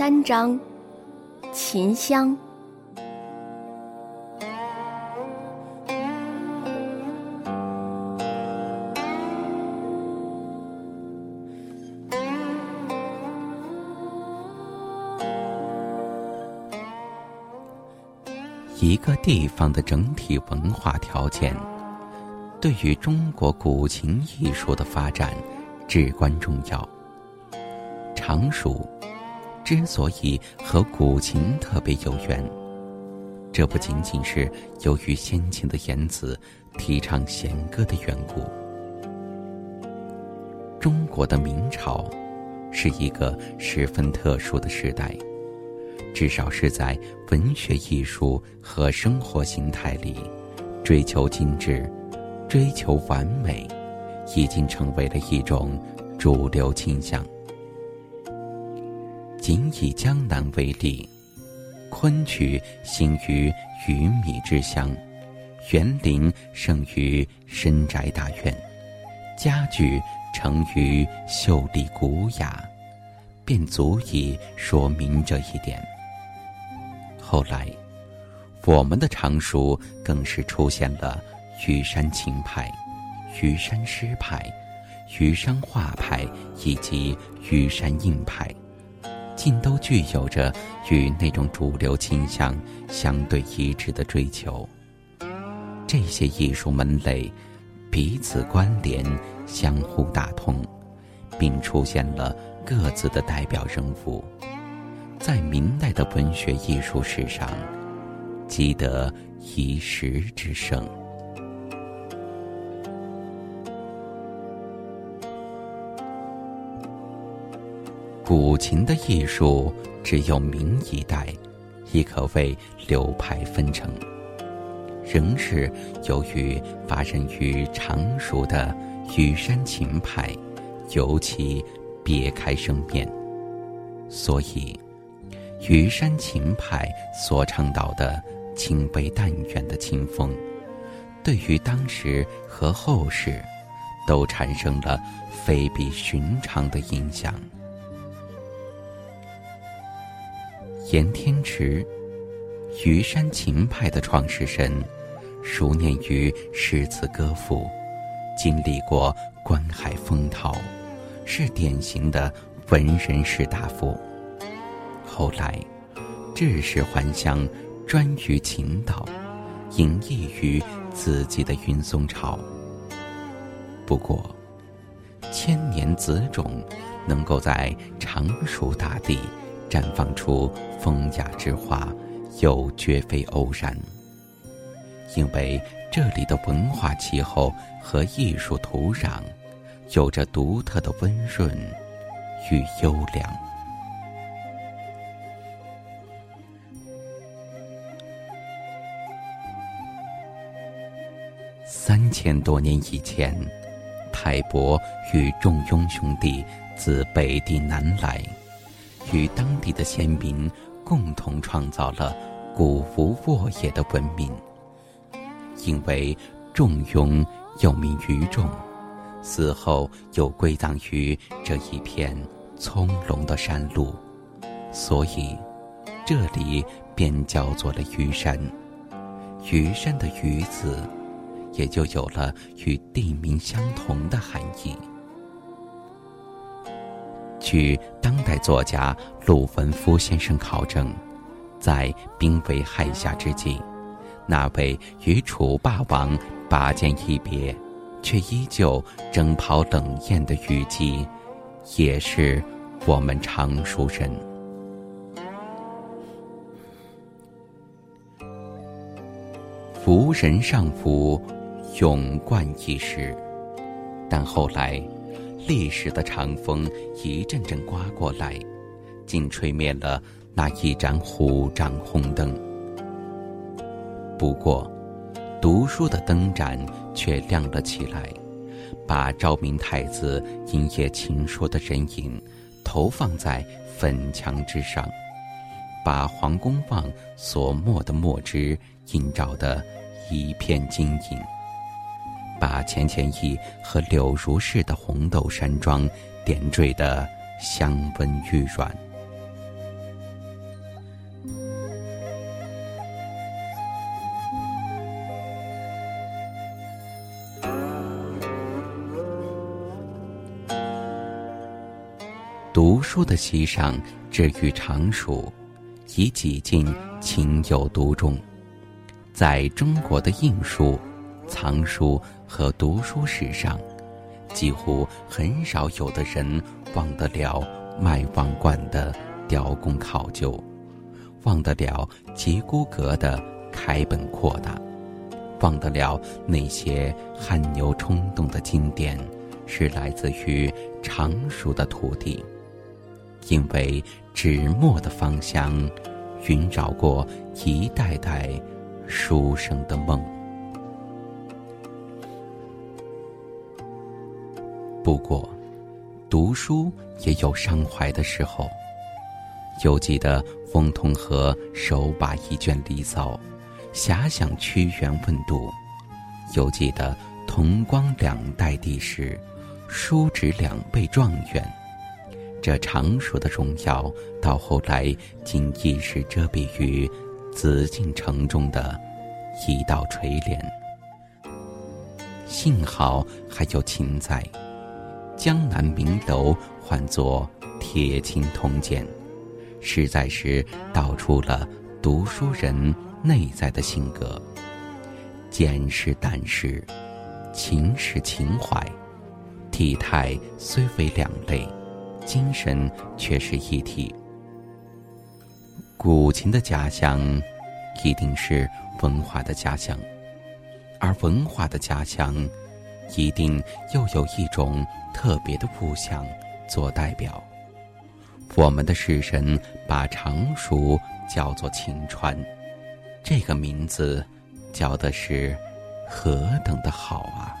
三章：秦香。一个地方的整体文化条件，对于中国古琴艺术的发展至关重要。常熟之所以和古琴特别有缘，这不仅仅是由于先秦的言辞提倡弦歌的缘故。中国的明朝是一个十分特殊的时代。至少是在文学艺术和生活形态里，追求精致、追求完美，已经成为了一种主流倾向。仅以江南为例，昆曲兴于鱼米之乡，园林胜于深宅大院，家具成于秀丽古雅，便足以说明这一点。后来，我们的常熟更是出现了虞山琴派、虞山诗派、虞山画派以及虞山印派，尽都具有着与那种主流倾向相对一致的追求。这些艺术门类彼此关联、相互打通，并出现了各自的代表人物。在明代的文学艺术史上，积得一时之盛。古琴的艺术只有明一代，亦可谓流派纷呈，仍是由于发生于常熟的虞山琴派尤其别开生面，所以。虞山琴派所倡导的清悲淡远的清风，对于当时和后世，都产生了非比寻常的影响。严天池，虞山琴派的创始人，熟念于诗词歌赋，经历过关海风涛，是典型的文人士大夫。后来，致仕还乡，专于琴道，隐逸于自己的云松巢。不过，千年子种能够在常熟大地绽放出风雅之花，又绝非偶然。因为这里的文化气候和艺术土壤，有着独特的温润与优良。三千多年以前，泰伯与仲雍兄弟自北地南来，与当地的先民共同创造了古无沃野的文明。因为仲雍又名于仲，死后又归葬于这一片葱茏的山路，所以这里便叫做了虞山。虞山的“虞”字。也就有了与地名相同的含义。据当代作家陆文夫先生考证，在兵危害下之际，那位与楚霸王拔剑一别，却依旧征袍冷艳的虞姬，也是我们常熟人。福人上福。永冠一时，但后来，历史的长风一阵阵刮过来，竟吹灭了那一盏虎掌红灯。不过，读书的灯盏却亮了起来，把昭明太子因夜情说的人影投放在粉墙之上，把黄公望所墨的墨汁映照得一片晶莹。把钱谦益和柳如是的红豆山庄点缀得香温玉软。读书的席上至于常熟已几近情有独钟。在中国的印书藏书和读书史上，几乎很少有的人忘得了卖王冠的雕工考究，忘得了节骨阁的开本扩大，忘得了那些汗牛充栋的经典是来自于常熟的土地，因为纸墨的芳香寻找过一代代。书生的梦。不过，读书也有伤怀的时候。犹记得翁同和手把一卷《离骚》，遐想屈原问渡；犹记得同光两代帝时，叔侄两辈状元。这常熟的荣耀，到后来竟一时遮蔽于。紫禁城中的一道垂帘，幸好还有秦在，江南名楼唤作铁青铜剑，实在是道出了读书人内在的性格。简是淡是，情是情怀，体态虽为两类，精神却是一体。古琴的家乡，一定是文化的家乡，而文化的家乡，一定又有一种特别的物象做代表。我们的世神把常熟叫做晴川，这个名字叫的是何等的好啊！